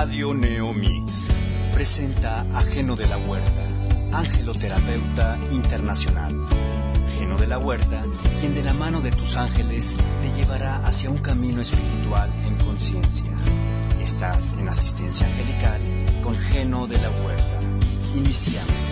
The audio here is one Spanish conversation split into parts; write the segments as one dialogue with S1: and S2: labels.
S1: Radio Neomix presenta a Geno de la Huerta, angeloterapeuta internacional. Geno de la Huerta, quien de la mano de tus ángeles te llevará hacia un camino espiritual en conciencia. Estás en asistencia angelical con Geno de la Huerta. Iniciamos.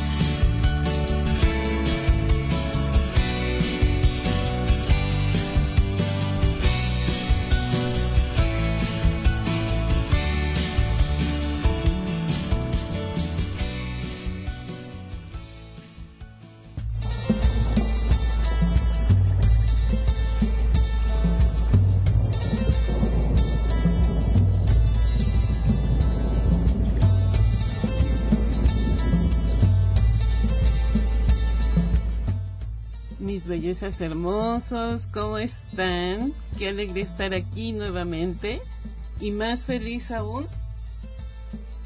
S2: Bellezas hermosos, ¿cómo están? Qué alegría estar aquí nuevamente y más feliz aún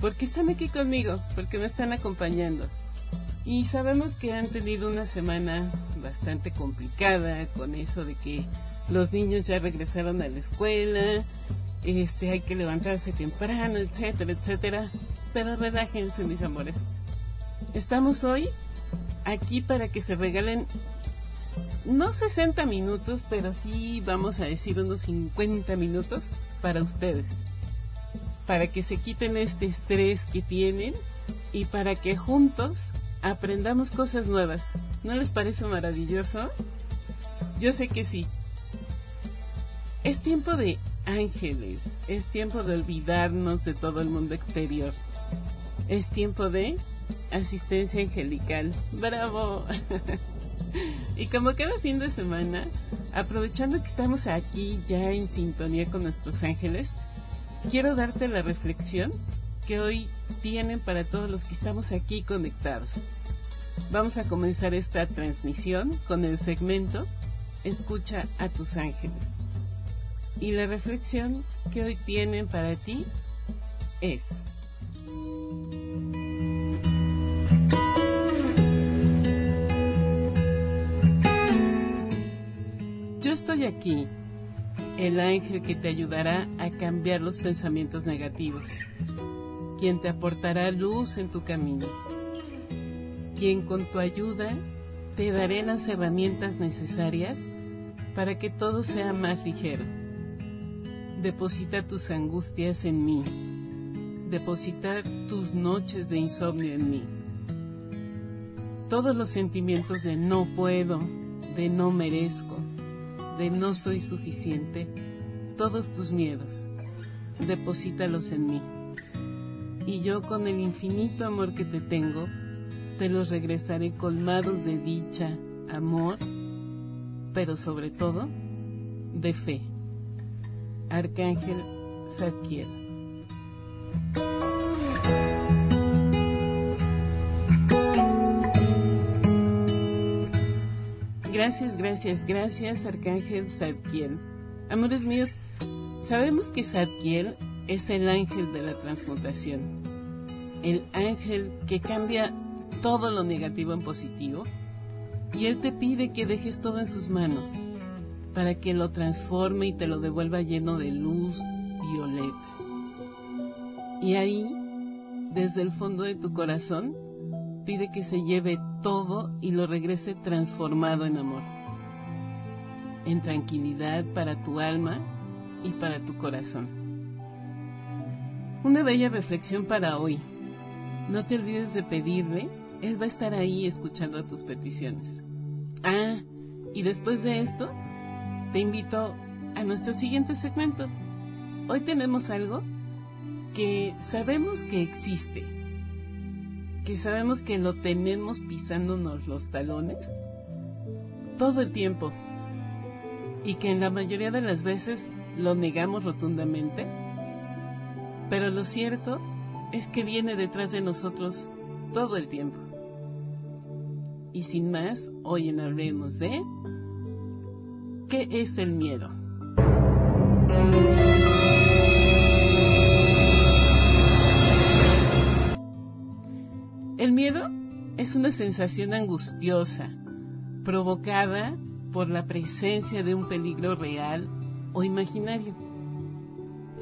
S2: porque están aquí conmigo, porque me están acompañando. Y sabemos que han tenido una semana bastante complicada con eso de que los niños ya regresaron a la escuela, este hay que levantarse temprano, etcétera, etcétera. Pero relájense, mis amores. Estamos hoy aquí para que se regalen no 60 minutos, pero sí vamos a decir unos 50 minutos para ustedes. Para que se quiten este estrés que tienen y para que juntos aprendamos cosas nuevas. ¿No les parece maravilloso? Yo sé que sí. Es tiempo de ángeles, es tiempo de olvidarnos de todo el mundo exterior. Es tiempo de asistencia angelical. ¡Bravo! y como cada fin de semana, aprovechando que estamos aquí ya en sintonía con nuestros ángeles, quiero darte la reflexión que hoy tienen para todos los que estamos aquí conectados. Vamos a comenzar esta transmisión con el segmento Escucha a tus ángeles. Y la reflexión que hoy tienen para ti es estoy aquí, el ángel que te ayudará a cambiar los pensamientos negativos, quien te aportará luz en tu camino, quien con tu ayuda te daré las herramientas necesarias para que todo sea más ligero. Deposita tus angustias en mí, deposita tus noches de insomnio en mí. Todos los sentimientos de no puedo, de no merezco, de no soy suficiente, todos tus miedos, deposítalos en mí. Y yo con el infinito amor que te tengo, te los regresaré colmados de dicha, amor, pero sobre todo de fe. Arcángel Zadkiel. Gracias, gracias, gracias, Arcángel Zadkiel. Amores míos, sabemos que Zadkiel es el ángel de la transmutación, el ángel que cambia todo lo negativo en positivo, y él te pide que dejes todo en sus manos para que lo transforme y te lo devuelva lleno de luz violeta. Y ahí, desde el fondo de tu corazón, pide que se lleve todo y lo regrese transformado en amor, en tranquilidad para tu alma y para tu corazón. Una bella reflexión para hoy. No te olvides de pedirle, Él va a estar ahí escuchando tus peticiones. Ah, y después de esto, te invito a nuestro siguiente segmento. Hoy tenemos algo que sabemos que existe, que sabemos que lo tenemos pisándonos los talones todo el tiempo y que en la mayoría de las veces lo negamos rotundamente, pero lo cierto es que viene detrás de nosotros todo el tiempo. Y sin más, hoy en Hablemos de ¿qué es el miedo? Es una sensación angustiosa provocada por la presencia de un peligro real o imaginario.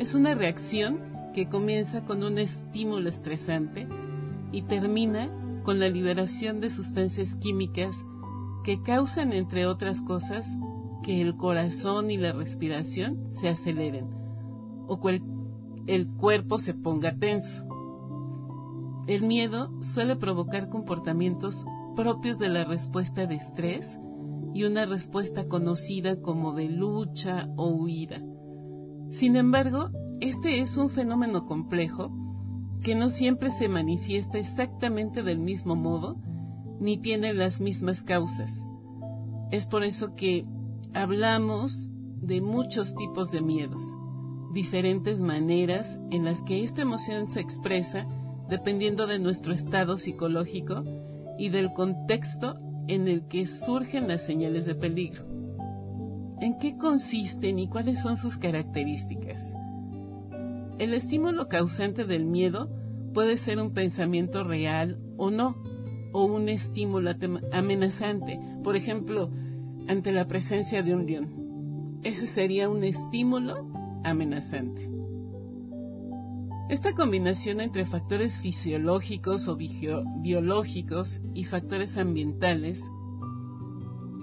S2: Es una reacción que comienza con un estímulo estresante y termina con la liberación de sustancias químicas que causan, entre otras cosas, que el corazón y la respiración se aceleren o que el cuerpo se ponga tenso. El miedo suele provocar comportamientos propios de la respuesta de estrés y una respuesta conocida como de lucha o huida. Sin embargo, este es un fenómeno complejo que no siempre se manifiesta exactamente del mismo modo ni tiene las mismas causas. Es por eso que hablamos de muchos tipos de miedos, diferentes maneras en las que esta emoción se expresa dependiendo de nuestro estado psicológico y del contexto en el que surgen las señales de peligro. ¿En qué consisten y cuáles son sus características? El estímulo causante del miedo puede ser un pensamiento real o no, o un estímulo amenazante, por ejemplo, ante la presencia de un león. Ese sería un estímulo amenazante. Esta combinación entre factores fisiológicos o biológicos y factores ambientales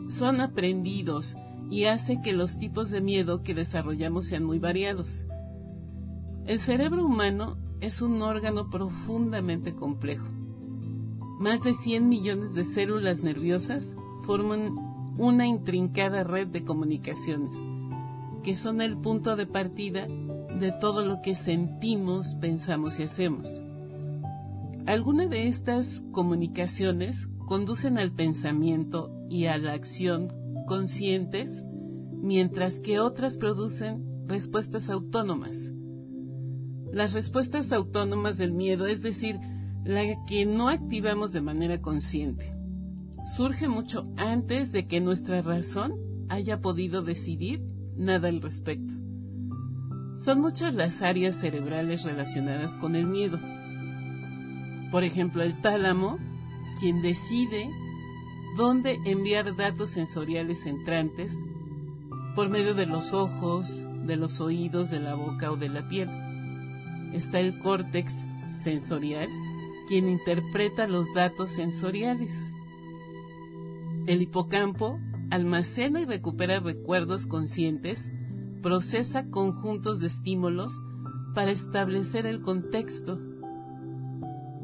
S2: son aprendidos y hace que los tipos de miedo que desarrollamos sean muy variados. El cerebro humano es un órgano profundamente complejo. Más de 100 millones de células nerviosas forman una intrincada red de comunicaciones, que son el punto de partida de todo lo que sentimos, pensamos y hacemos. Algunas de estas comunicaciones conducen al pensamiento y a la acción conscientes, mientras que otras producen respuestas autónomas. Las respuestas autónomas del miedo, es decir, la que no activamos de manera consciente, surge mucho antes de que nuestra razón haya podido decidir nada al respecto. Son muchas las áreas cerebrales relacionadas con el miedo. Por ejemplo, el tálamo, quien decide dónde enviar datos sensoriales entrantes por medio de los ojos, de los oídos, de la boca o de la piel. Está el córtex sensorial, quien interpreta los datos sensoriales. El hipocampo almacena y recupera recuerdos conscientes procesa conjuntos de estímulos para establecer el contexto.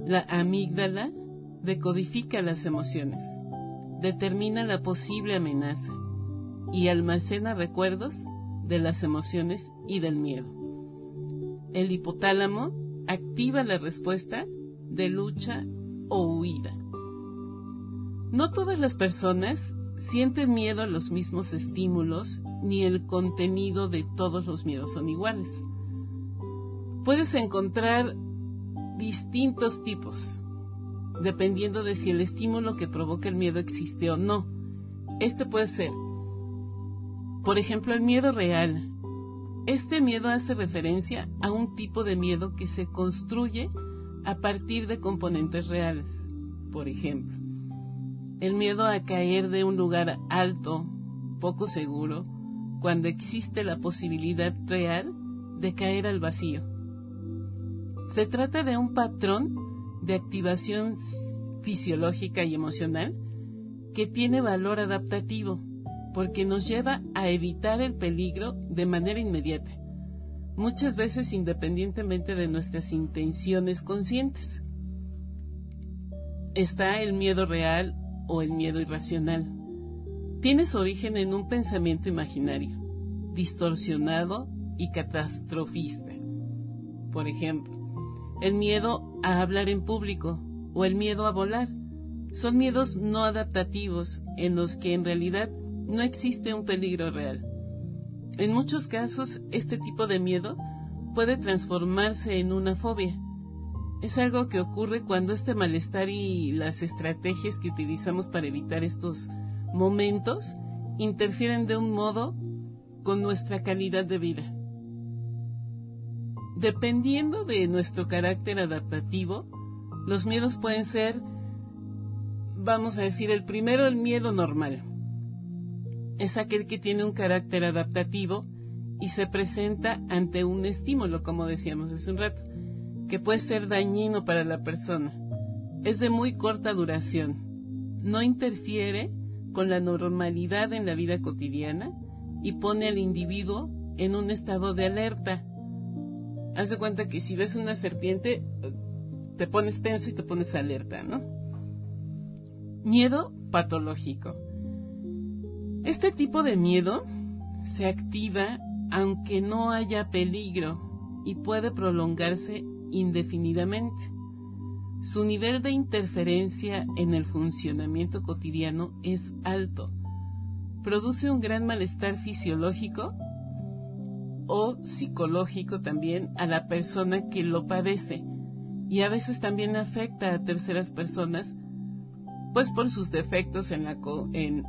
S2: La amígdala decodifica las emociones, determina la posible amenaza y almacena recuerdos de las emociones y del miedo. El hipotálamo activa la respuesta de lucha o huida. No todas las personas sienten miedo a los mismos estímulos ni el contenido de todos los miedos son iguales. Puedes encontrar distintos tipos, dependiendo de si el estímulo que provoca el miedo existe o no. Este puede ser, por ejemplo, el miedo real. Este miedo hace referencia a un tipo de miedo que se construye a partir de componentes reales. Por ejemplo, el miedo a caer de un lugar alto, poco seguro, cuando existe la posibilidad real de caer al vacío. Se trata de un patrón de activación fisiológica y emocional que tiene valor adaptativo porque nos lleva a evitar el peligro de manera inmediata, muchas veces independientemente de nuestras intenciones conscientes. Está el miedo real o el miedo irracional. Tiene su origen en un pensamiento imaginario, distorsionado y catastrofista. Por ejemplo, el miedo a hablar en público o el miedo a volar son miedos no adaptativos en los que en realidad no existe un peligro real. En muchos casos, este tipo de miedo puede transformarse en una fobia, es algo que ocurre cuando este malestar y las estrategias que utilizamos para evitar estos momentos interfieren de un modo con nuestra calidad de vida. Dependiendo de nuestro carácter adaptativo, los miedos pueden ser, vamos a decir, el primero, el miedo normal. Es aquel que tiene un carácter adaptativo y se presenta ante un estímulo, como decíamos hace un rato, que puede ser dañino para la persona. Es de muy corta duración. No interfiere con la normalidad en la vida cotidiana y pone al individuo en un estado de alerta. Haz de cuenta que si ves una serpiente, te pones tenso y te pones alerta, ¿no? Miedo patológico. Este tipo de miedo se activa aunque no haya peligro y puede prolongarse indefinidamente. Su nivel de interferencia en el funcionamiento cotidiano es alto. Produce un gran malestar fisiológico o psicológico también a la persona que lo padece y a veces también afecta a terceras personas pues por sus defectos en la,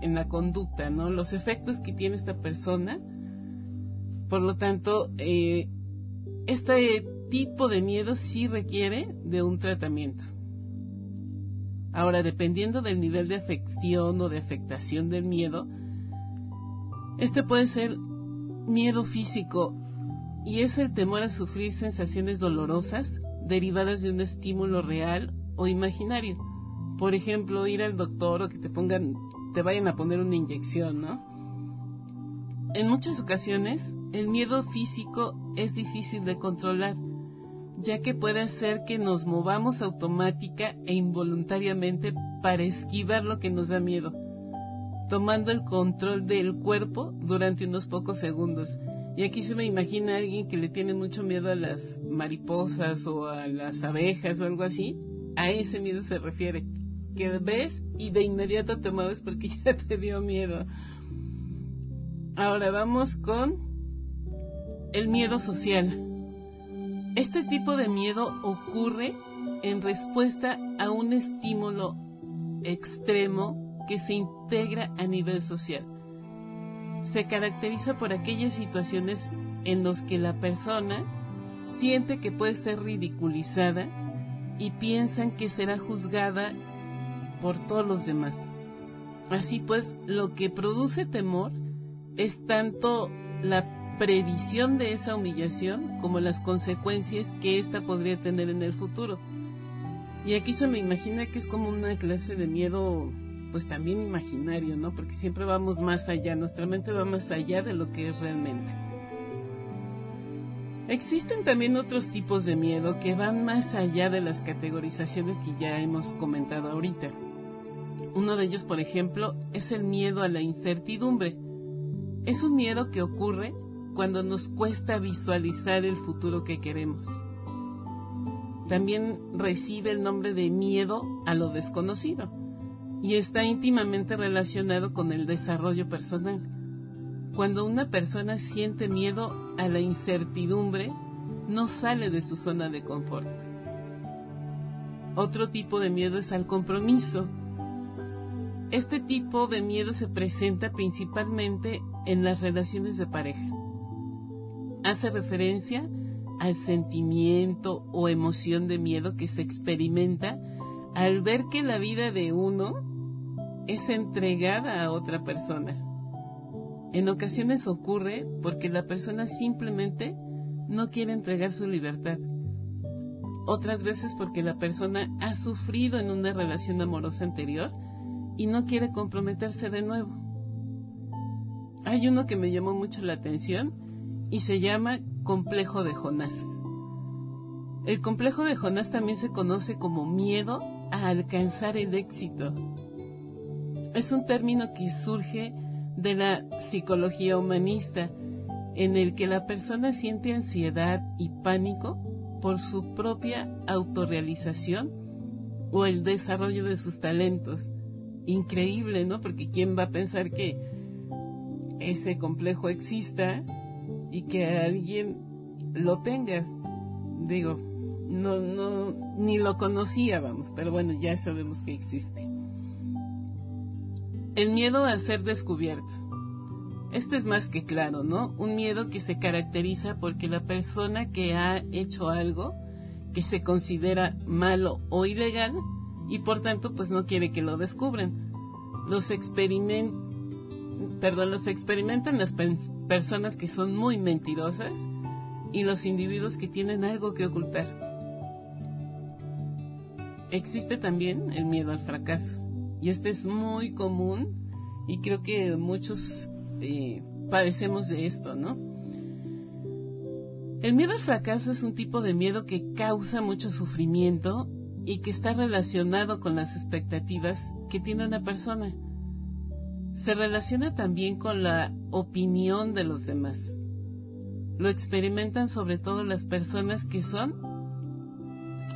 S2: la conducta, ¿no? Los efectos que tiene esta persona. Por lo tanto, eh, este tipo de miedo sí requiere de un tratamiento. Ahora, dependiendo del nivel de afección o de afectación del miedo, este puede ser miedo físico y es el temor a sufrir sensaciones dolorosas derivadas de un estímulo real o imaginario. Por ejemplo, ir al doctor o que te pongan, te vayan a poner una inyección, ¿no? En muchas ocasiones, el miedo físico es difícil de controlar, ya que puede hacer que nos movamos automática e involuntariamente para esquivar lo que nos da miedo, tomando el control del cuerpo durante unos pocos segundos y aquí se me imagina a alguien que le tiene mucho miedo a las mariposas o a las abejas o algo así. A ese miedo se refiere. Que ves y de inmediato te mueves porque ya te dio miedo. Ahora vamos con el miedo social. Este tipo de miedo ocurre en respuesta a un estímulo extremo que se integra a nivel social se caracteriza por aquellas situaciones en las que la persona siente que puede ser ridiculizada y piensan que será juzgada por todos los demás. Así pues, lo que produce temor es tanto la previsión de esa humillación como las consecuencias que ésta podría tener en el futuro. Y aquí se me imagina que es como una clase de miedo pues también imaginario, ¿no? Porque siempre vamos más allá, nuestra mente va más allá de lo que es realmente. Existen también otros tipos de miedo que van más allá de las categorizaciones que ya hemos comentado ahorita. Uno de ellos, por ejemplo, es el miedo a la incertidumbre. Es un miedo que ocurre cuando nos cuesta visualizar el futuro que queremos. También recibe el nombre de miedo a lo desconocido y está íntimamente relacionado con el desarrollo personal. Cuando una persona siente miedo a la incertidumbre, no sale de su zona de confort. Otro tipo de miedo es al compromiso. Este tipo de miedo se presenta principalmente en las relaciones de pareja. Hace referencia al sentimiento o emoción de miedo que se experimenta al ver que la vida de uno es entregada a otra persona. En ocasiones ocurre porque la persona simplemente no quiere entregar su libertad. Otras veces porque la persona ha sufrido en una relación amorosa anterior y no quiere comprometerse de nuevo. Hay uno que me llamó mucho la atención y se llama complejo de Jonás. El complejo de Jonás también se conoce como miedo a alcanzar el éxito es un término que surge de la psicología humanista, en el que la persona siente ansiedad y pánico por su propia autorrealización o el desarrollo de sus talentos. Increíble, ¿no? Porque ¿quién va a pensar que ese complejo exista y que alguien lo tenga? Digo, no, no, ni lo conocía, vamos, pero bueno, ya sabemos que existe. El miedo a ser descubierto. Este es más que claro, ¿no? Un miedo que se caracteriza porque la persona que ha hecho algo que se considera malo o ilegal y por tanto pues no quiere que lo descubran. Los, perdón, los experimentan las personas que son muy mentirosas y los individuos que tienen algo que ocultar. Existe también el miedo al fracaso y este es muy común y creo que muchos eh, padecemos de esto, ¿no? El miedo al fracaso es un tipo de miedo que causa mucho sufrimiento y que está relacionado con las expectativas que tiene una persona. Se relaciona también con la opinión de los demás. Lo experimentan sobre todo las personas que son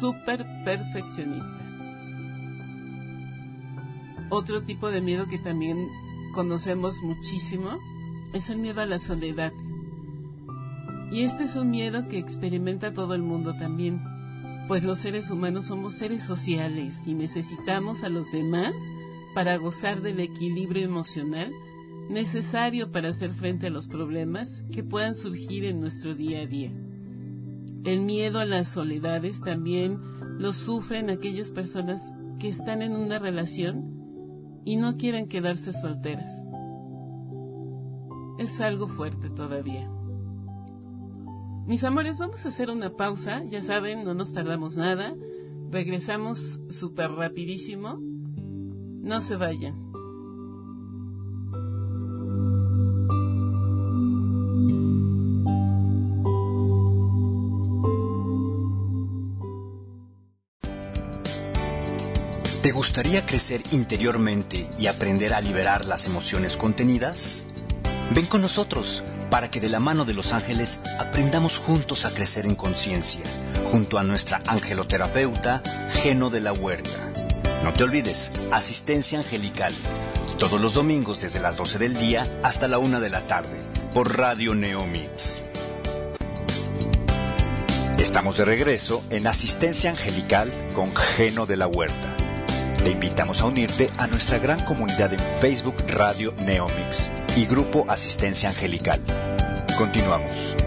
S2: súper perfeccionistas. Otro tipo de miedo que también conocemos muchísimo es el miedo a la soledad. Y este es un miedo que experimenta todo el mundo también pues los seres humanos somos seres sociales y necesitamos a los demás para gozar del equilibrio emocional necesario para hacer frente a los problemas que puedan surgir en nuestro día a día. El miedo a las soledades también lo sufren aquellas personas que están en una relación y no quieren quedarse solteras. Es algo fuerte todavía. Mis amores, vamos a hacer una pausa, ya saben, no nos tardamos nada, regresamos súper rapidísimo, no se vayan.
S1: ¿Te gustaría crecer interiormente y aprender a liberar las emociones contenidas? Ven con nosotros para que de la mano de los ángeles aprendamos juntos a crecer en conciencia, junto a nuestra angeloterapeuta Geno de la Huerta. No te olvides, asistencia angelical, todos los domingos desde las 12 del día hasta la 1 de la tarde, por Radio Neomix. Estamos de regreso en Asistencia Angelical con Geno de la Huerta. Te invitamos a unirte a nuestra gran comunidad en Facebook Radio Neomix y Grupo Asistencia Angelical. Continuamos.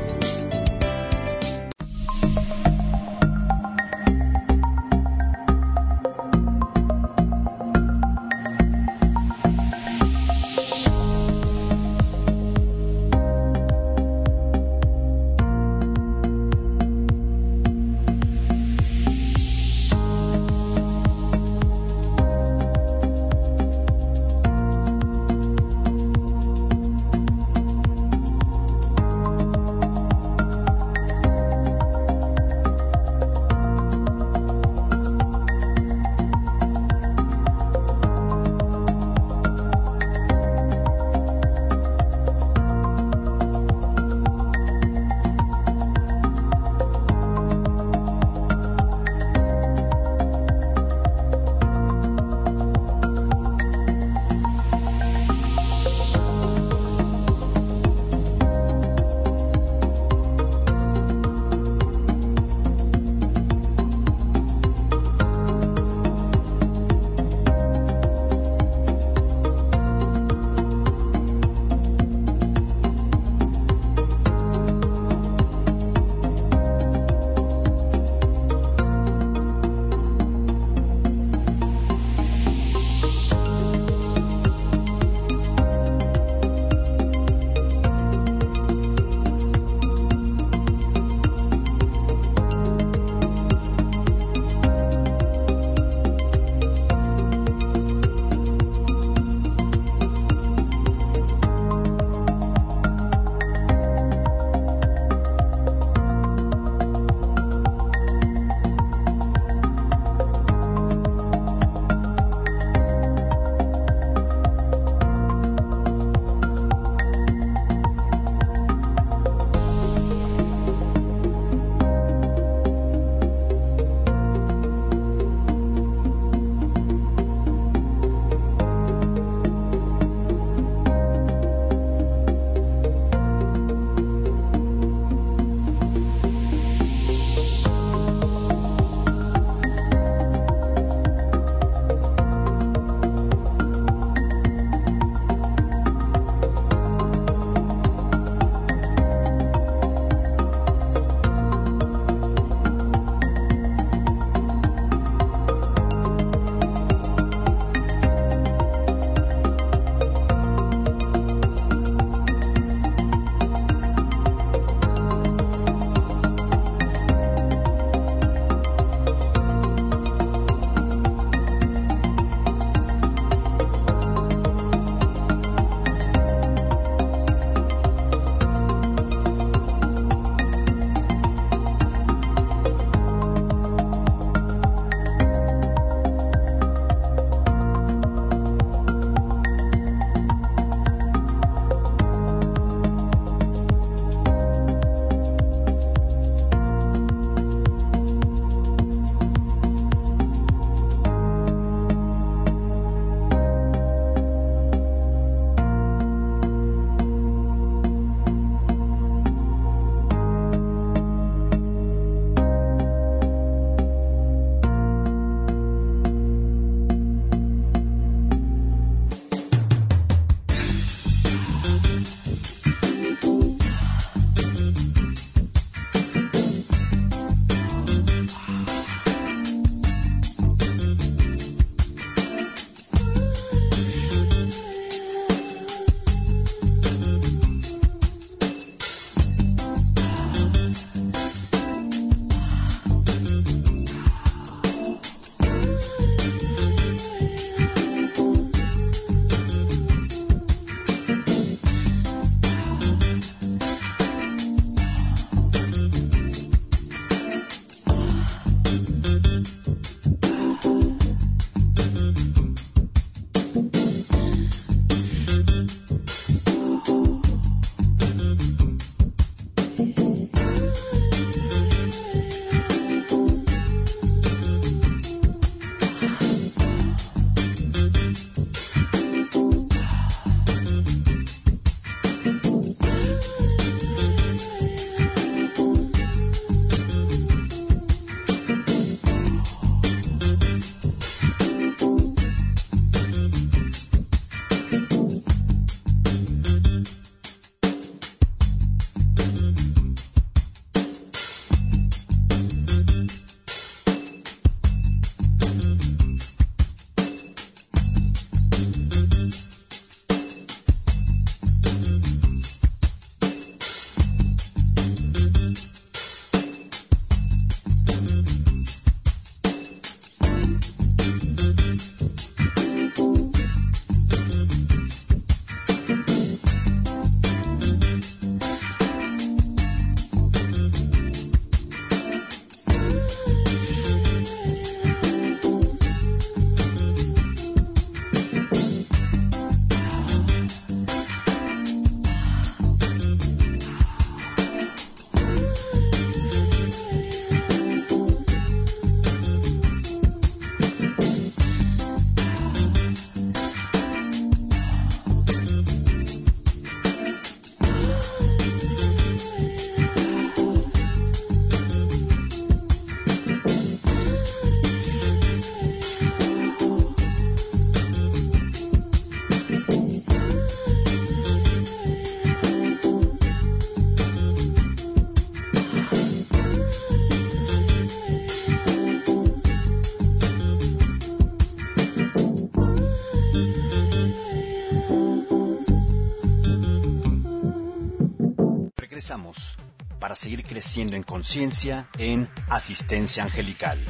S1: Creciendo en conciencia en Asistencia Angelical.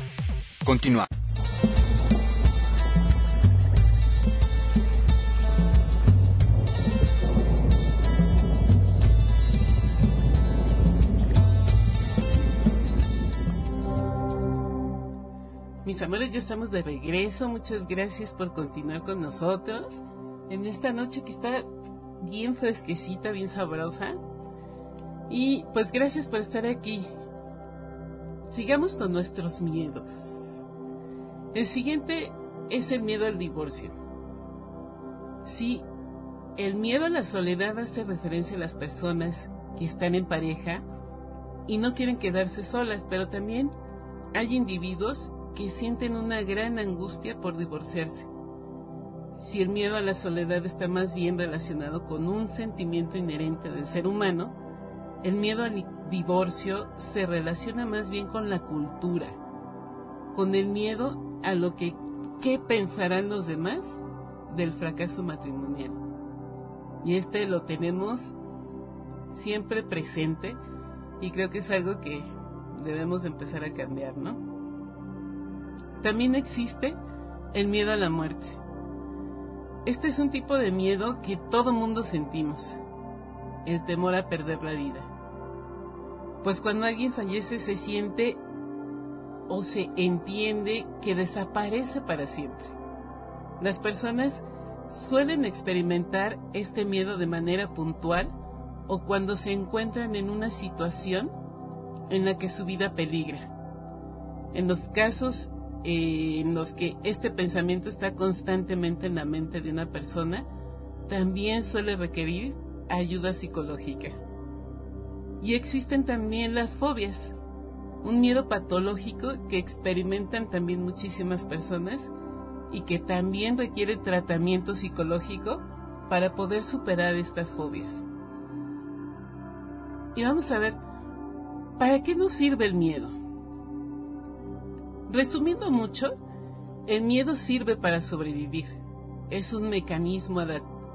S1: Continúa.
S2: Mis amores, ya estamos de regreso. Muchas gracias por continuar con nosotros en esta noche que está bien fresquecita, bien sabrosa. Y pues gracias por estar aquí. Sigamos con nuestros miedos. El siguiente es el miedo al divorcio. Sí, el miedo a la soledad hace referencia a las personas que están en pareja y no quieren quedarse solas, pero también hay individuos que sienten una gran angustia por divorciarse. Si el miedo a la soledad está más bien relacionado con un sentimiento inherente del ser humano, el miedo al divorcio se relaciona más bien con la cultura, con el miedo a lo que qué pensarán los demás del fracaso matrimonial. Y este lo tenemos siempre presente y creo que es algo que debemos empezar a cambiar, ¿no? También existe el miedo a la muerte. Este es un tipo de miedo que todo mundo sentimos, el temor a perder la vida pues cuando alguien fallece se siente o se entiende que desaparece para siempre. Las personas suelen experimentar este miedo de manera puntual o cuando se encuentran en una situación en la que su vida peligra. En los casos eh, en los que este pensamiento está constantemente en la mente de una persona, también suele requerir ayuda psicológica. Y existen también las fobias, un miedo patológico que experimentan también muchísimas personas y que también requiere tratamiento psicológico para poder superar estas fobias. Y vamos a ver, ¿para qué nos sirve el miedo? Resumiendo mucho, el miedo sirve para sobrevivir. Es un mecanismo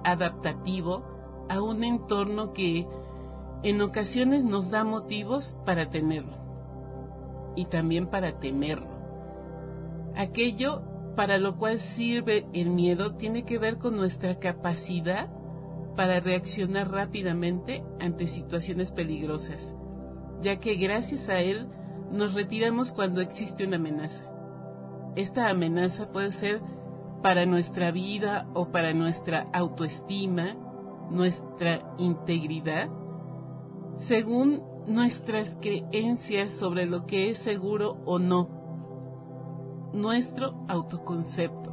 S2: adaptativo a un entorno que en ocasiones nos da motivos para tenerlo y también para temerlo. Aquello para lo cual sirve el miedo tiene que ver con nuestra capacidad para reaccionar rápidamente ante situaciones peligrosas, ya que gracias a él nos retiramos cuando existe una amenaza. Esta amenaza puede ser para nuestra vida o para nuestra autoestima, nuestra integridad según nuestras creencias sobre lo que es seguro o no, nuestro autoconcepto.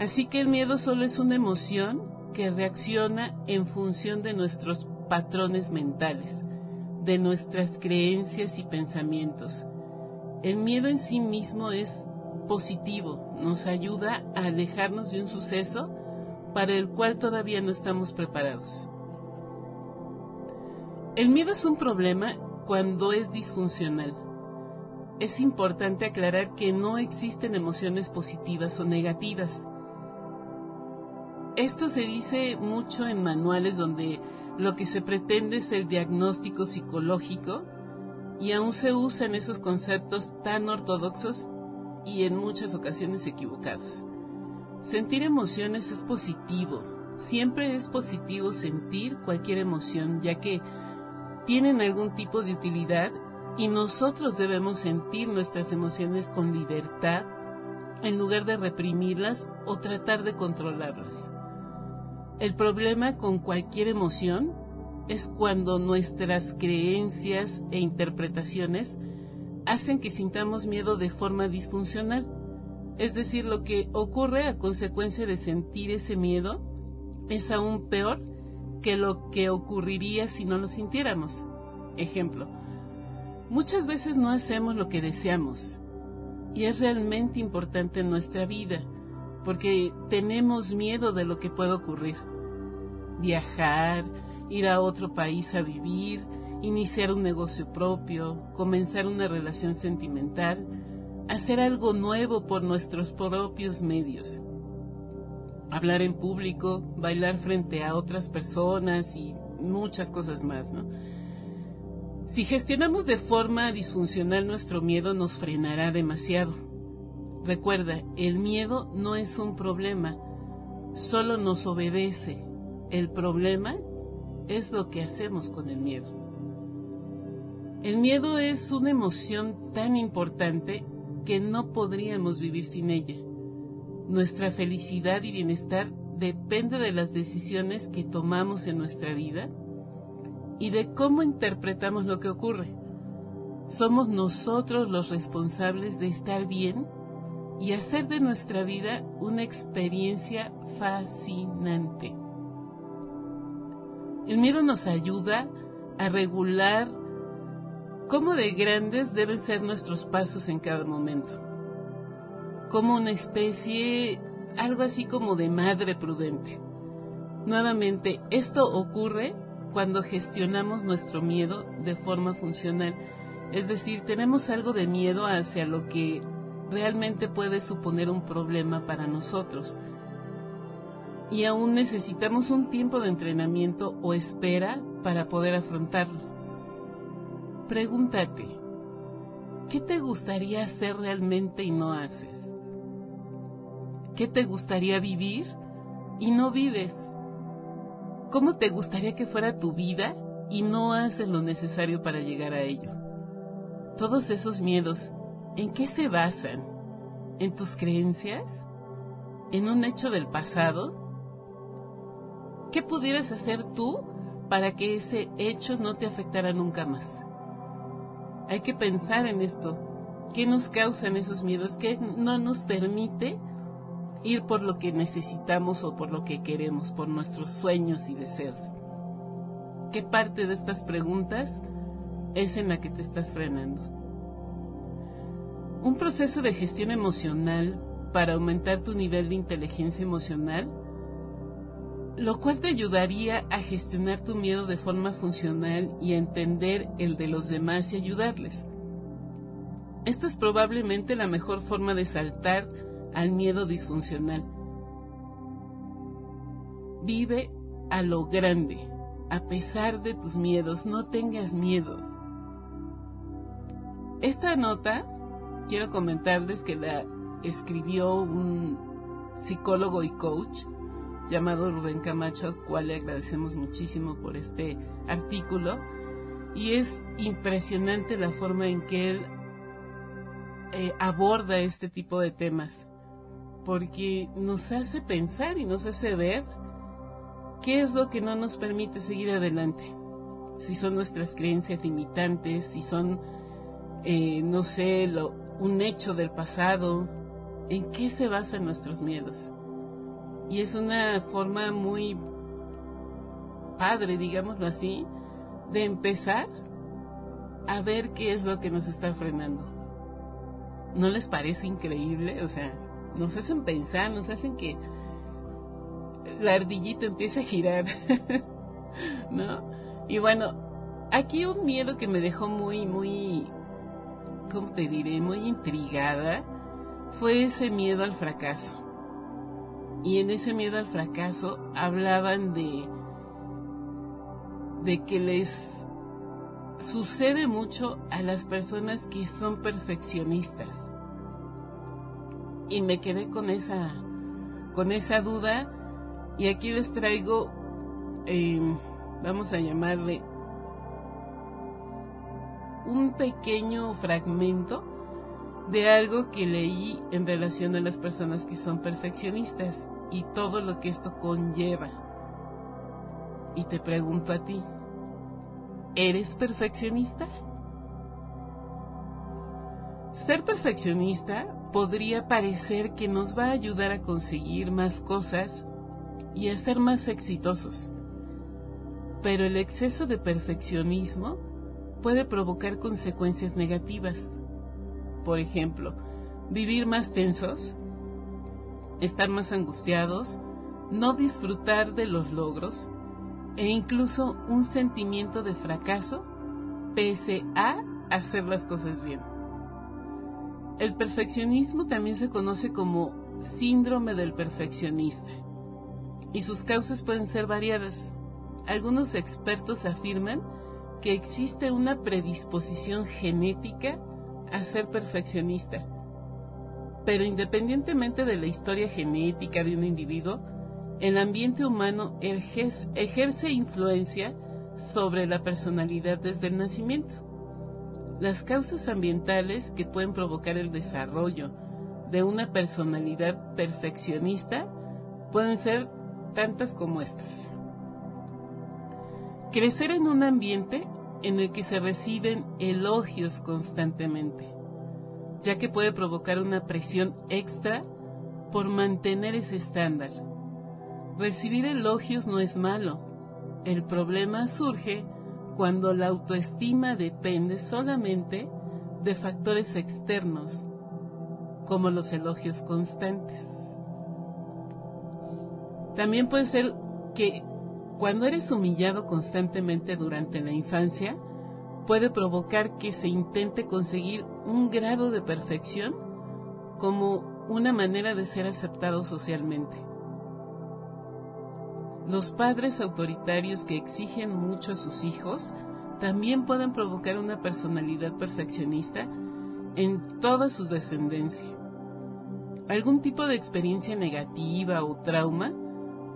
S2: Así que el miedo solo es una emoción que reacciona en función de nuestros patrones mentales, de nuestras creencias y pensamientos. El miedo en sí mismo es positivo, nos ayuda a alejarnos de un suceso para el cual todavía no estamos preparados. El miedo es un problema cuando es disfuncional. Es importante aclarar que no existen emociones positivas o negativas. Esto se dice mucho en manuales donde lo que se pretende es el diagnóstico psicológico y aún se usan esos conceptos tan ortodoxos y en muchas ocasiones equivocados. Sentir emociones es positivo, siempre es positivo sentir cualquier emoción, ya que tienen algún tipo de utilidad y nosotros debemos sentir nuestras emociones con libertad en lugar de reprimirlas o tratar de controlarlas. El problema con cualquier emoción es cuando nuestras creencias e interpretaciones hacen que sintamos miedo de forma disfuncional. Es decir, lo que ocurre a consecuencia de sentir ese miedo es aún peor que lo que ocurriría si no lo sintiéramos. Ejemplo, muchas veces no hacemos lo que deseamos y es realmente importante en nuestra vida porque tenemos miedo de lo que puede ocurrir. Viajar, ir a otro país a vivir, iniciar un negocio propio, comenzar una relación sentimental, hacer algo nuevo por nuestros propios medios hablar en público, bailar frente a otras personas y muchas cosas más, ¿no? Si gestionamos de forma disfuncional nuestro miedo nos frenará demasiado. Recuerda, el miedo no es un problema, solo nos obedece. El problema es lo que hacemos con el miedo. El miedo es una emoción tan importante que no podríamos vivir sin ella. Nuestra felicidad y bienestar depende de las decisiones que tomamos en nuestra vida y de cómo interpretamos lo que ocurre. Somos nosotros los responsables de estar bien y hacer de nuestra vida una experiencia fascinante. El miedo nos ayuda a regular cómo de grandes deben ser nuestros pasos en cada momento. Como una especie, algo así como de madre prudente. Nuevamente, esto ocurre cuando gestionamos nuestro miedo de forma funcional. Es decir, tenemos algo de miedo hacia lo que realmente puede suponer un problema para nosotros. Y aún necesitamos un tiempo de entrenamiento o espera para poder afrontarlo. Pregúntate, ¿qué te gustaría hacer realmente y no haces? ¿Qué te gustaría vivir y no vives? ¿Cómo te gustaría que fuera tu vida y no haces lo necesario para llegar a ello? Todos esos miedos, ¿en qué se basan? ¿En tus creencias? ¿En un hecho del pasado? ¿Qué pudieras hacer tú para que ese hecho no te afectara nunca más? Hay que pensar en esto. ¿Qué nos causan esos miedos? ¿Qué no nos permite ir por lo que necesitamos o por lo que queremos, por nuestros sueños y deseos. ¿Qué parte de estas preguntas es en la que te estás frenando? Un proceso de gestión emocional para aumentar tu nivel de inteligencia emocional, lo cual te ayudaría a gestionar tu miedo de forma funcional y a entender el de los demás y ayudarles. Esto es probablemente la mejor forma de saltar al miedo disfuncional. Vive a lo grande, a pesar de tus miedos, no tengas miedo. Esta nota, quiero comentarles que la escribió un psicólogo y coach llamado Rubén Camacho, al cual le agradecemos muchísimo por este artículo. Y es impresionante la forma en que él eh, aborda este tipo de temas porque nos hace pensar y nos hace ver qué es lo que no nos permite seguir adelante. Si son nuestras creencias limitantes, si son, eh, no sé, lo, un hecho del pasado, en qué se basan nuestros miedos. Y es una forma muy padre, digámoslo así, de empezar a ver qué es lo que nos está frenando. ¿No les parece increíble? O sea, nos hacen pensar, nos hacen que la ardillita empiece a girar, ¿no? Y bueno, aquí un miedo que me dejó muy, muy, ¿cómo te diré? Muy intrigada fue ese miedo al fracaso. Y en ese miedo al fracaso hablaban de, de que les sucede mucho a las personas que son perfeccionistas y me quedé con esa, con esa duda y aquí les traigo, eh, vamos a llamarle, un pequeño fragmento de algo que leí en relación a las personas que son perfeccionistas y todo lo que esto conlleva. Y te pregunto a ti, ¿eres perfeccionista? Ser perfeccionista podría parecer que nos va a ayudar a conseguir más cosas y a ser más exitosos. Pero el exceso de perfeccionismo puede provocar consecuencias negativas. Por ejemplo, vivir más tensos, estar más angustiados, no disfrutar de los logros e incluso un sentimiento de fracaso pese a hacer las cosas bien. El perfeccionismo también se conoce como síndrome del perfeccionista y sus causas pueden ser variadas. Algunos expertos afirman que existe una predisposición genética a ser perfeccionista. Pero independientemente de la historia genética de un individuo, el ambiente humano ejerce influencia sobre la personalidad desde el nacimiento. Las causas ambientales que pueden provocar el desarrollo de una personalidad perfeccionista pueden ser tantas como estas. Crecer en un ambiente en el que se reciben elogios constantemente, ya que puede provocar una presión extra por mantener ese estándar. Recibir elogios no es malo. El problema surge cuando la autoestima depende solamente de factores externos, como los elogios constantes. También puede ser que cuando eres humillado constantemente durante la infancia, puede provocar que se intente conseguir un grado de perfección como una manera de ser aceptado socialmente. Los padres autoritarios que exigen mucho a sus hijos también pueden provocar una personalidad perfeccionista en toda su descendencia. Algún tipo de experiencia negativa o trauma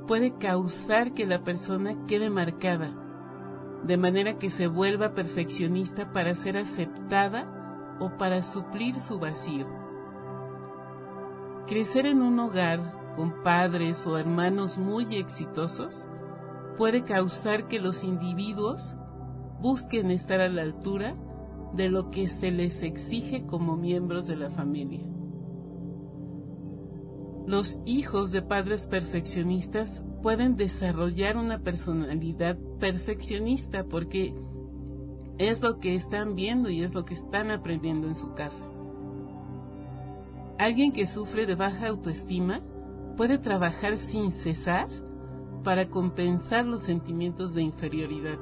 S2: puede causar que la persona quede marcada, de manera que se vuelva perfeccionista para ser aceptada o para suplir su vacío. Crecer en un hogar con padres o hermanos muy exitosos puede causar que los individuos busquen estar a la altura de lo que se les exige como miembros de la familia. Los hijos de padres perfeccionistas pueden desarrollar una personalidad perfeccionista porque es lo que están viendo y es lo que están aprendiendo en su casa. Alguien que sufre de baja autoestima puede trabajar sin cesar para compensar los sentimientos de inferioridad.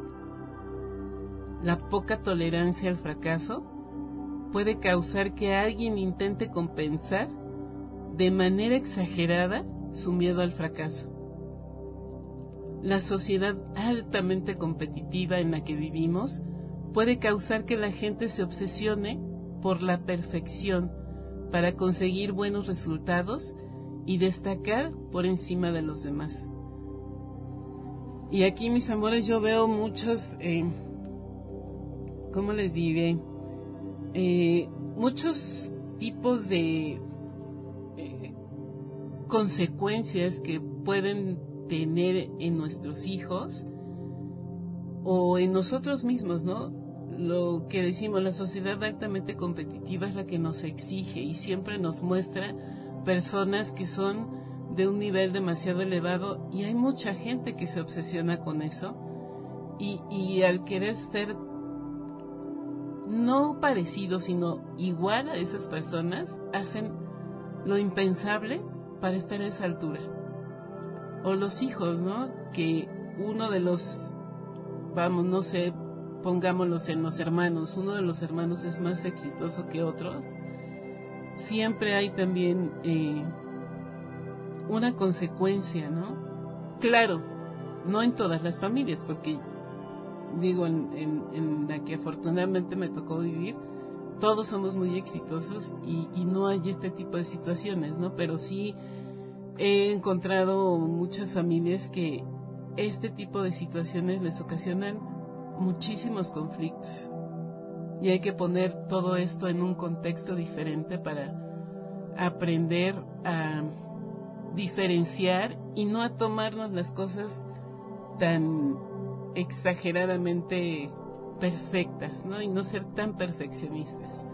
S2: La poca tolerancia al fracaso puede causar que alguien intente compensar de manera exagerada su miedo al fracaso. La sociedad altamente competitiva en la que vivimos puede causar que la gente se obsesione por la perfección para conseguir buenos resultados y destacar por encima de los demás. Y aquí, mis amores, yo veo muchos, eh, ¿cómo les diré? Eh, muchos tipos de eh, consecuencias que pueden tener en nuestros hijos o en nosotros mismos, ¿no? Lo que decimos, la sociedad altamente competitiva es la que nos exige y siempre nos muestra personas que son de un nivel demasiado elevado y hay mucha gente que se obsesiona con eso. Y, al querer ser no parecido sino igual a esas personas hacen lo impensable para estar a esa altura. O los hijos no que uno de los vamos no sé pongámoslos en los hermanos uno de los hermanos es más exitoso que otro siempre hay también eh, una consecuencia, ¿no? Claro, no en todas las familias, porque digo, en, la que afortunadamente me tocó vivir, todos somos muy exitosos y, y, no hay este tipo de situaciones, ¿no? Pero sí he encontrado muchas familias que este tipo de situaciones les ocasionan muchísimos conflictos y hay que poner todo esto en un contexto diferente para aprender a diferenciar y no a tomarnos las cosas tan exageradamente perfectas, ¿no? Y no ser tan perfeccionistas.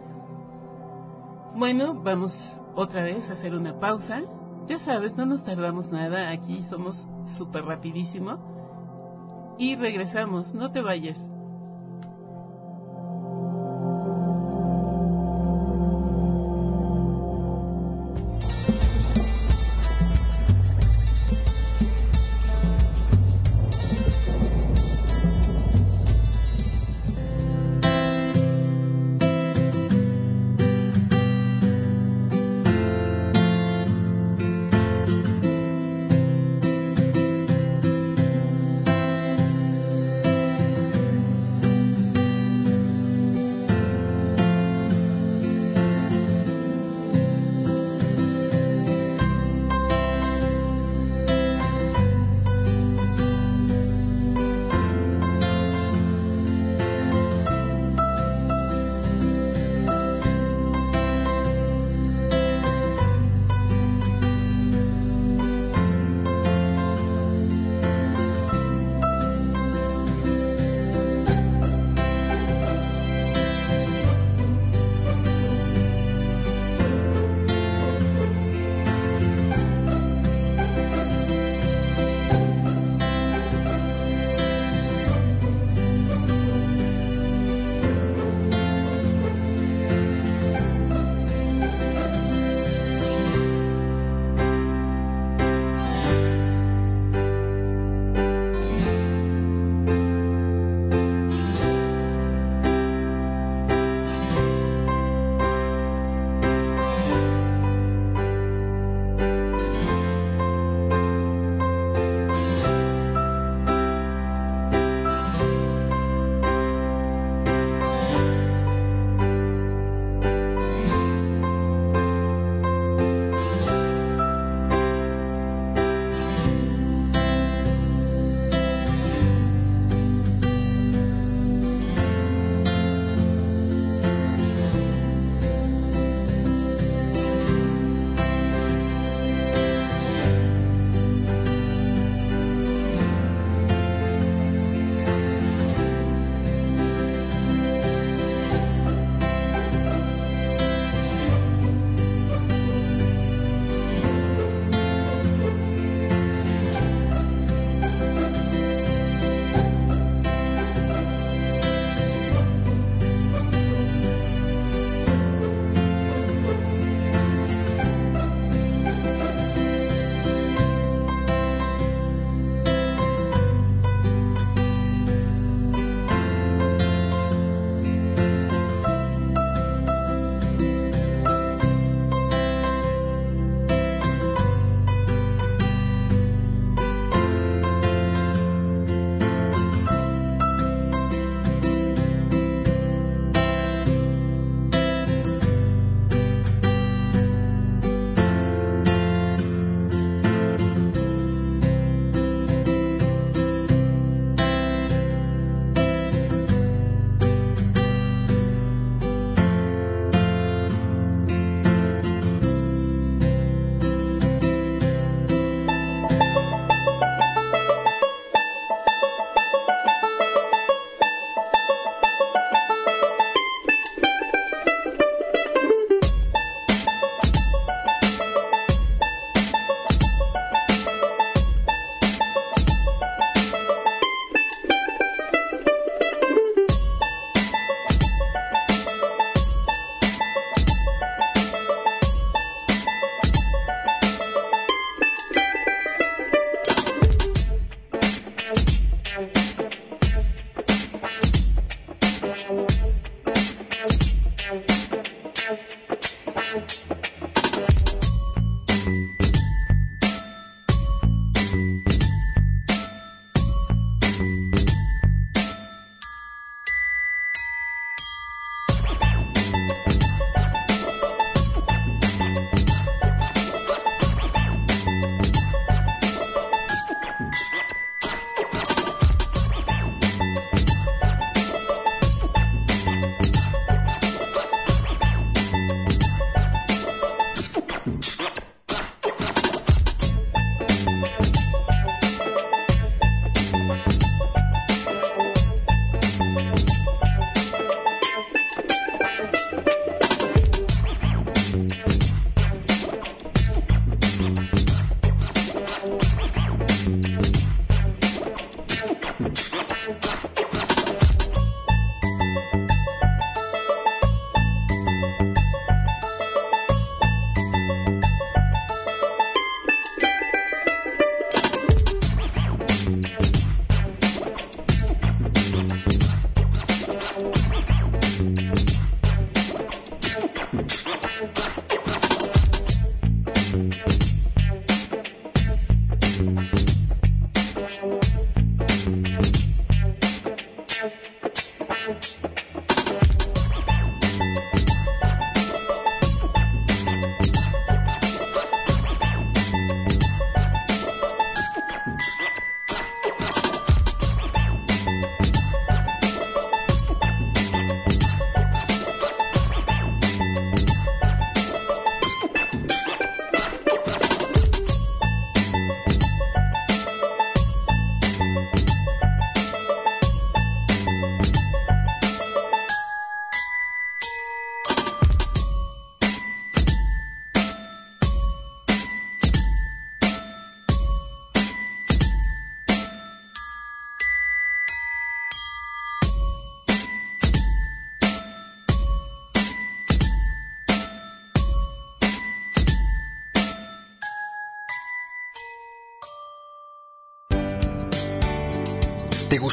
S2: Bueno, vamos otra vez a hacer una pausa. Ya sabes, no nos tardamos nada, aquí somos súper rapidísimo. Y regresamos, no te vayas.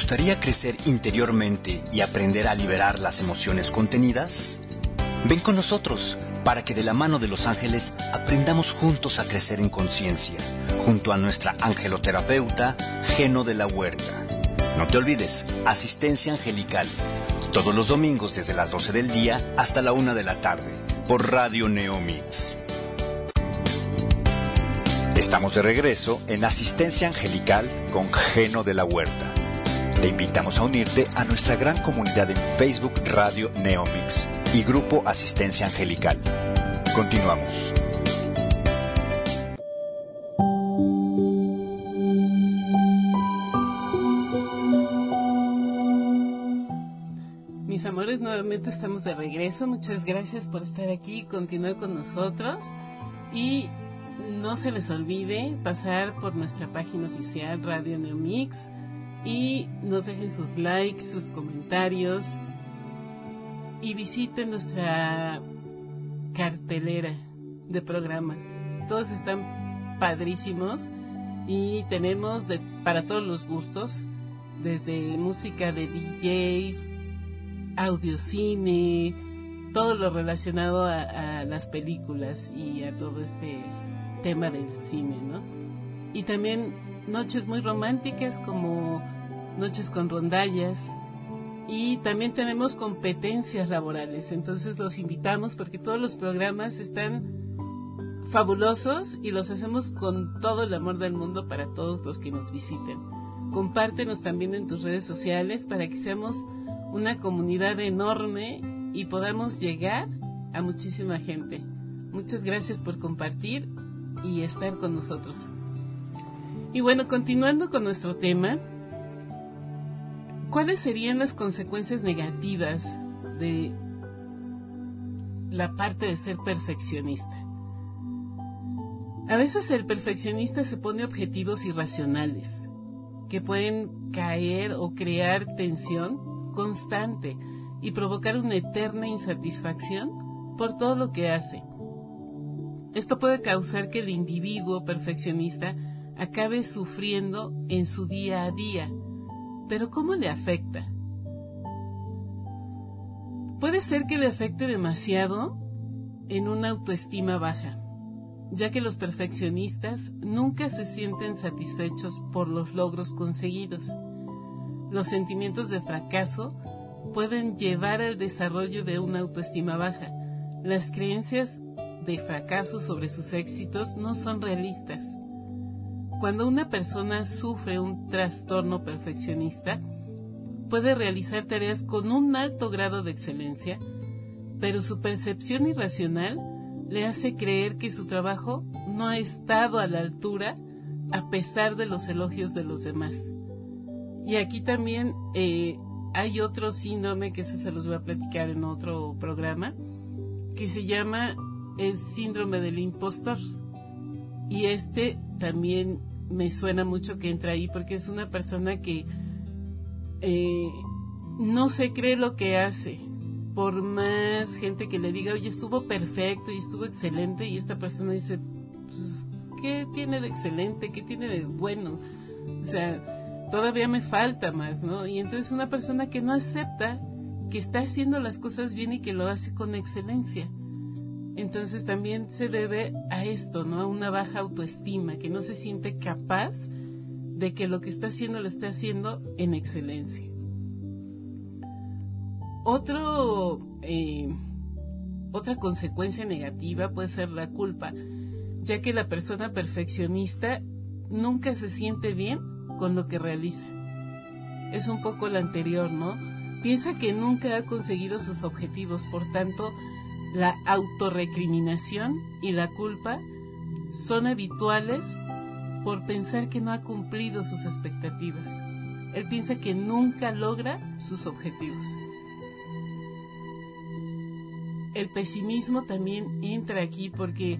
S1: Gustaría crecer interiormente y aprender a liberar las emociones contenidas? Ven con nosotros para que de la mano de los ángeles aprendamos juntos a crecer en conciencia, junto a nuestra angeloterapeuta, Geno de la Huerta. No te olvides, asistencia angelical, todos los domingos desde las 12 del día hasta la 1 de la tarde, por Radio Neomix. Estamos de regreso en Asistencia Angelical con Geno de la Huerta. Te invitamos a unirte a nuestra gran comunidad en Facebook Radio Neomix y Grupo Asistencia Angelical. Continuamos.
S2: Mis amores, nuevamente estamos de regreso. Muchas gracias por estar aquí y continuar con nosotros. Y no se les olvide pasar por nuestra página oficial Radio Neomix y nos dejen sus likes, sus comentarios y visiten nuestra cartelera de programas. Todos están padrísimos y tenemos de, para todos los gustos, desde música de DJs, audiocine, todo lo relacionado a, a las películas y a todo este tema del cine, ¿no? Y también noches muy románticas como noches con rondallas y también tenemos competencias laborales. Entonces los invitamos porque todos los programas están fabulosos y los hacemos con todo el amor del mundo para todos los que nos visiten. Compártenos también en tus redes sociales para que seamos una comunidad enorme y podamos llegar a muchísima gente. Muchas gracias por compartir y estar con nosotros. Y bueno, continuando con nuestro tema, ¿cuáles serían las consecuencias negativas de la parte de ser perfeccionista? A veces el perfeccionista se pone objetivos irracionales que pueden caer o crear tensión constante y provocar una eterna insatisfacción por todo lo que hace. Esto puede causar que el individuo perfeccionista acabe sufriendo en su día a día. Pero ¿cómo le afecta? Puede ser que le afecte demasiado en una autoestima baja, ya que los perfeccionistas nunca se sienten satisfechos por los logros conseguidos. Los sentimientos de fracaso pueden llevar al desarrollo de una autoestima baja. Las creencias de fracaso sobre sus éxitos no son realistas. Cuando una persona sufre un trastorno perfeccionista, puede realizar tareas con un alto grado de excelencia, pero su percepción irracional le hace creer que su trabajo no ha estado a la altura a pesar de los elogios de los demás. Y aquí también eh, hay otro síndrome que ese se los voy a platicar en otro programa, que se llama el síndrome del impostor. Y este también me suena mucho que entra ahí porque es una persona que eh, no se cree lo que hace. Por más gente que le diga, oye, estuvo perfecto y estuvo excelente, y esta persona dice, pues, ¿qué tiene de excelente? ¿Qué tiene de bueno? O sea, todavía me falta más, ¿no? Y entonces una persona que no acepta que está haciendo las cosas bien y que lo hace con excelencia. Entonces también se debe a esto, ¿no? A una baja autoestima, que no se siente capaz de que lo que está haciendo lo está haciendo en excelencia. Otro, eh, otra consecuencia negativa puede ser la culpa, ya que la persona perfeccionista nunca se siente bien con lo que realiza. Es un poco lo anterior, ¿no? Piensa que nunca ha conseguido sus objetivos, por tanto, la autorrecriminación y la culpa son habituales por pensar que no ha cumplido sus expectativas. Él piensa que nunca logra sus objetivos. El pesimismo también entra aquí porque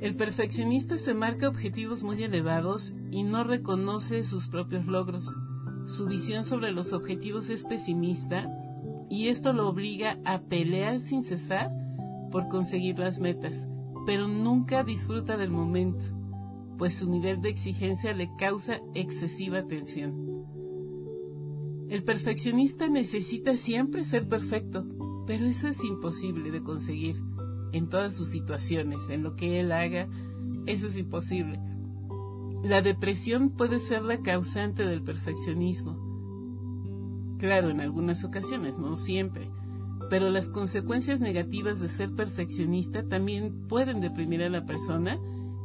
S2: el perfeccionista se marca objetivos muy elevados y no reconoce sus propios logros. Su visión sobre los objetivos es pesimista y esto lo obliga a pelear sin cesar por conseguir las metas, pero nunca disfruta del momento, pues su nivel de exigencia le causa excesiva tensión. El perfeccionista necesita siempre ser perfecto, pero eso es imposible de conseguir en todas sus situaciones, en lo que él haga, eso es imposible. La depresión puede ser la causante del perfeccionismo. Claro, en algunas ocasiones, no siempre. Pero las consecuencias negativas de ser perfeccionista también pueden deprimir a la persona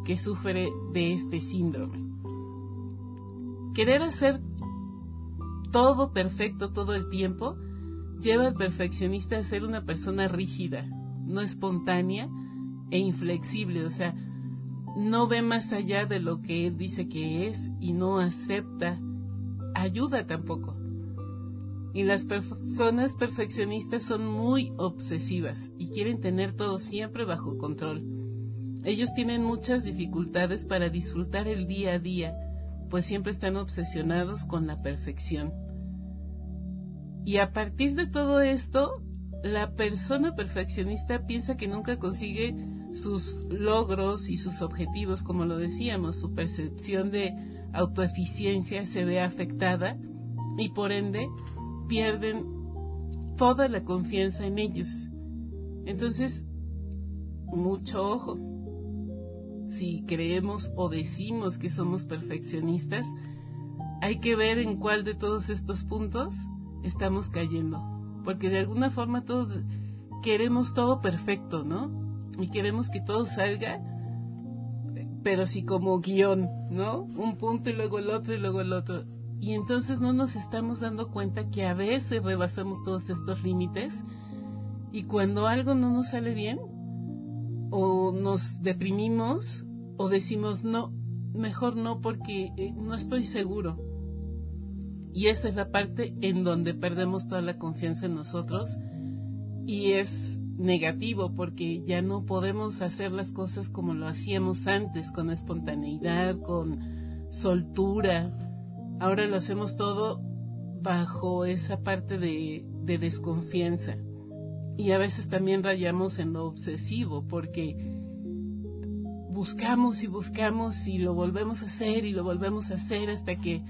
S2: que sufre de este síndrome. Querer hacer todo perfecto todo el tiempo lleva al perfeccionista a ser una persona rígida, no espontánea e inflexible, o sea, no ve más allá de lo que él dice que es y no acepta ayuda tampoco. Y las personas perfeccionistas son muy obsesivas y quieren tener todo siempre bajo control. Ellos tienen muchas dificultades para disfrutar el día a día, pues siempre están obsesionados con la perfección. Y a partir de todo esto, la persona perfeccionista piensa que nunca consigue sus logros y sus objetivos, como lo decíamos, su percepción de autoeficiencia se ve afectada y por ende pierden toda la confianza en ellos. Entonces, mucho ojo. Si creemos o decimos que somos perfeccionistas, hay que ver en cuál de todos estos puntos estamos cayendo. Porque de alguna forma todos queremos todo perfecto, ¿no? y queremos que todo salga, pero sí como guion, ¿no? Un punto y luego el otro y luego el otro. Y entonces no nos estamos dando cuenta que a veces rebasamos todos estos límites y cuando algo no nos sale bien, o nos deprimimos, o decimos no, mejor no porque eh, no estoy seguro. Y esa es la parte en donde perdemos toda la confianza en nosotros y es negativo porque ya no podemos hacer las cosas como lo hacíamos antes, con espontaneidad, con soltura. Ahora lo hacemos todo bajo esa parte de, de desconfianza. Y a veces también rayamos en lo obsesivo porque buscamos y buscamos y lo volvemos a hacer y lo volvemos a hacer hasta que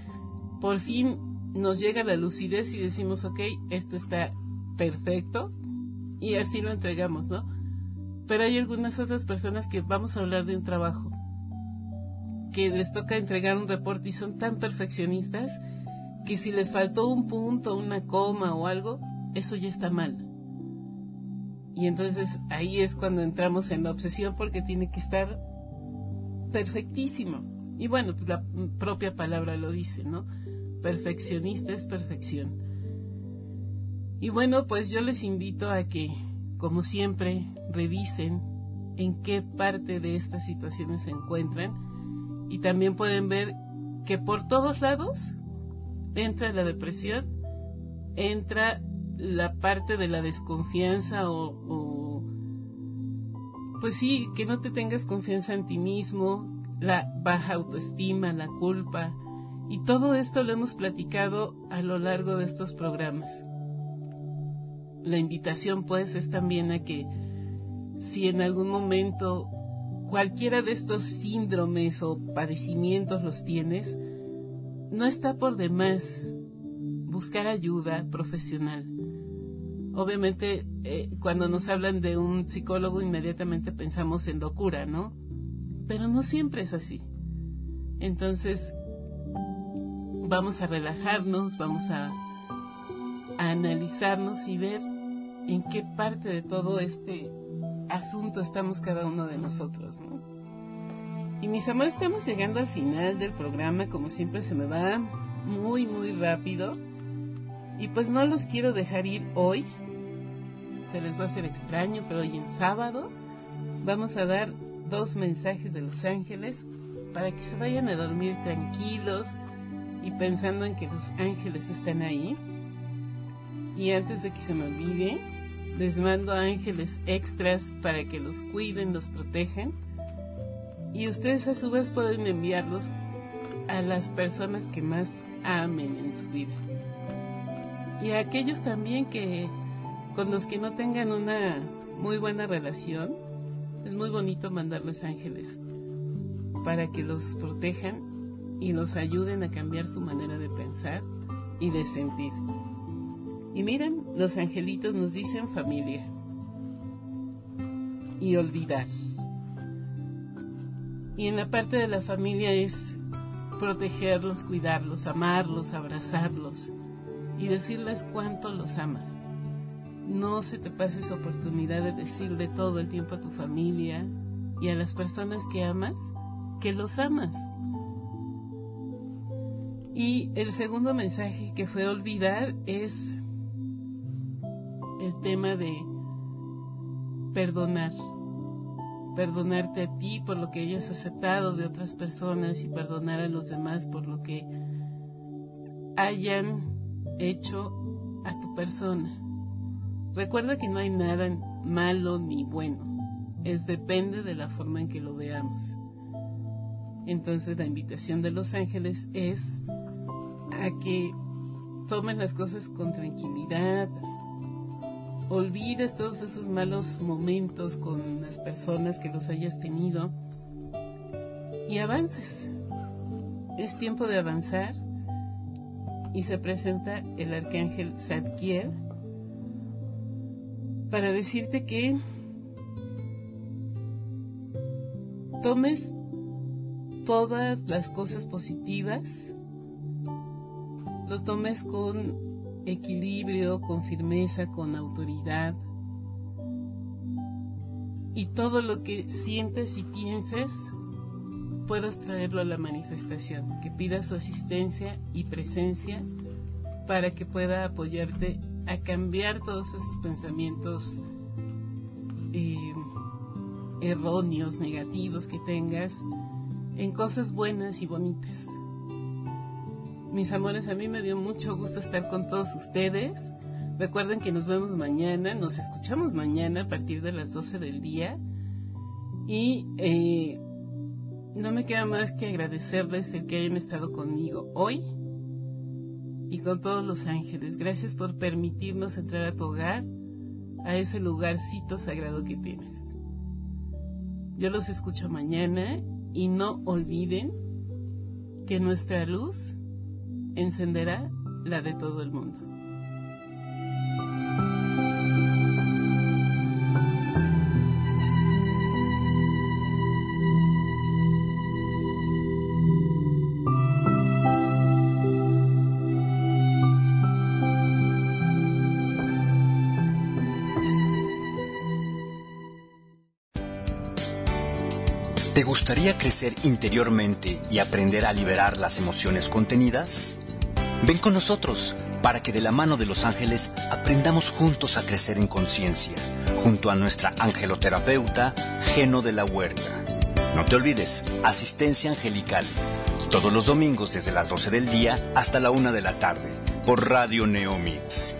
S2: por fin nos llega la lucidez y decimos, ok, esto está perfecto, y así lo entregamos, ¿no? Pero hay algunas otras personas que vamos a hablar de un trabajo que les toca entregar un reporte y son tan perfeccionistas que si les faltó un punto, una coma o algo, eso ya está mal. Y entonces ahí es cuando entramos en la obsesión porque tiene que estar perfectísimo. Y bueno, pues la propia palabra lo dice, ¿no? Perfeccionista es perfección. Y bueno, pues yo les invito a que, como siempre, revisen en qué parte de estas situaciones se encuentran y también pueden ver que por todos lados entra la depresión, entra la parte de la desconfianza o, o, pues sí, que no te tengas confianza en ti mismo, la baja autoestima, la culpa, y todo esto lo hemos platicado a lo largo de estos programas. La invitación pues es también a que si en algún momento cualquiera de estos síndromes o padecimientos los tienes, no está por demás buscar ayuda profesional. Obviamente, eh, cuando nos hablan de un psicólogo, inmediatamente pensamos en locura, ¿no? Pero no siempre es así. Entonces, vamos a relajarnos, vamos a, a analizarnos y ver en qué parte de todo este asunto estamos cada uno de nosotros, ¿no? Y mis amores, estamos llegando al final del programa, como siempre se me va muy, muy rápido. Y pues no los quiero dejar ir hoy. Se les va a hacer extraño, pero hoy en sábado vamos a dar dos mensajes de los ángeles para que se vayan a dormir tranquilos y pensando en que los ángeles están ahí. Y antes de que se me olvide, les mando ángeles extras para que los cuiden, los protejan. Y ustedes a su vez pueden enviarlos a las personas que más amen en su vida. Y a aquellos también que con los que no tengan una muy buena relación, es muy bonito mandarles ángeles para que los protejan y los ayuden a cambiar su manera de pensar y de sentir. Y miren, los angelitos nos dicen familia y olvidar. Y en la parte de la familia es protegerlos, cuidarlos, amarlos, abrazarlos y decirles cuánto los amas. No se te pase esa oportunidad de decirle todo el tiempo a tu familia y a las personas que amas que los amas. Y el segundo mensaje que fue olvidar es el tema de perdonar. Perdonarte a ti por lo que hayas aceptado de otras personas y perdonar a los demás por lo que hayan hecho a tu persona. Recuerda que no hay nada malo ni bueno. Es depende de la forma en que lo veamos. Entonces la invitación de los ángeles es a que tomen las cosas con tranquilidad, olvides todos esos malos momentos con las personas que los hayas tenido y avances. Es tiempo de avanzar y se presenta el arcángel Zadkiel para decirte que tomes todas las cosas positivas, lo tomes con equilibrio, con firmeza, con autoridad. Y todo lo que sientes y pienses, puedas traerlo a la manifestación, que pidas su asistencia y presencia para que pueda apoyarte a cambiar todos esos pensamientos eh, erróneos, negativos que tengas en cosas buenas y bonitas. Mis amores, a mí me dio mucho gusto estar con todos ustedes. Recuerden que nos vemos mañana, nos escuchamos mañana a partir de las 12 del día. Y eh, no me queda más que agradecerles el que hayan estado conmigo hoy y con todos los ángeles. Gracias por permitirnos entrar a tu hogar, a ese lugarcito sagrado que tienes. Yo los escucho mañana y no olviden que nuestra luz encenderá la de todo el mundo.
S1: ¿Te gustaría crecer interiormente y aprender a liberar las emociones contenidas? Ven con nosotros para que de la mano de los ángeles aprendamos juntos a crecer en conciencia, junto a nuestra angeloterapeuta Geno de la Huerta. No te olvides, asistencia angelical, todos los domingos desde las 12 del día hasta la 1 de la tarde, por Radio Neomix.